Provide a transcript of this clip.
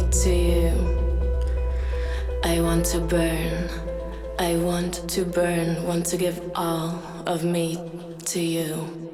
to you. I want to burn, I want to burn, want to give all of me to you.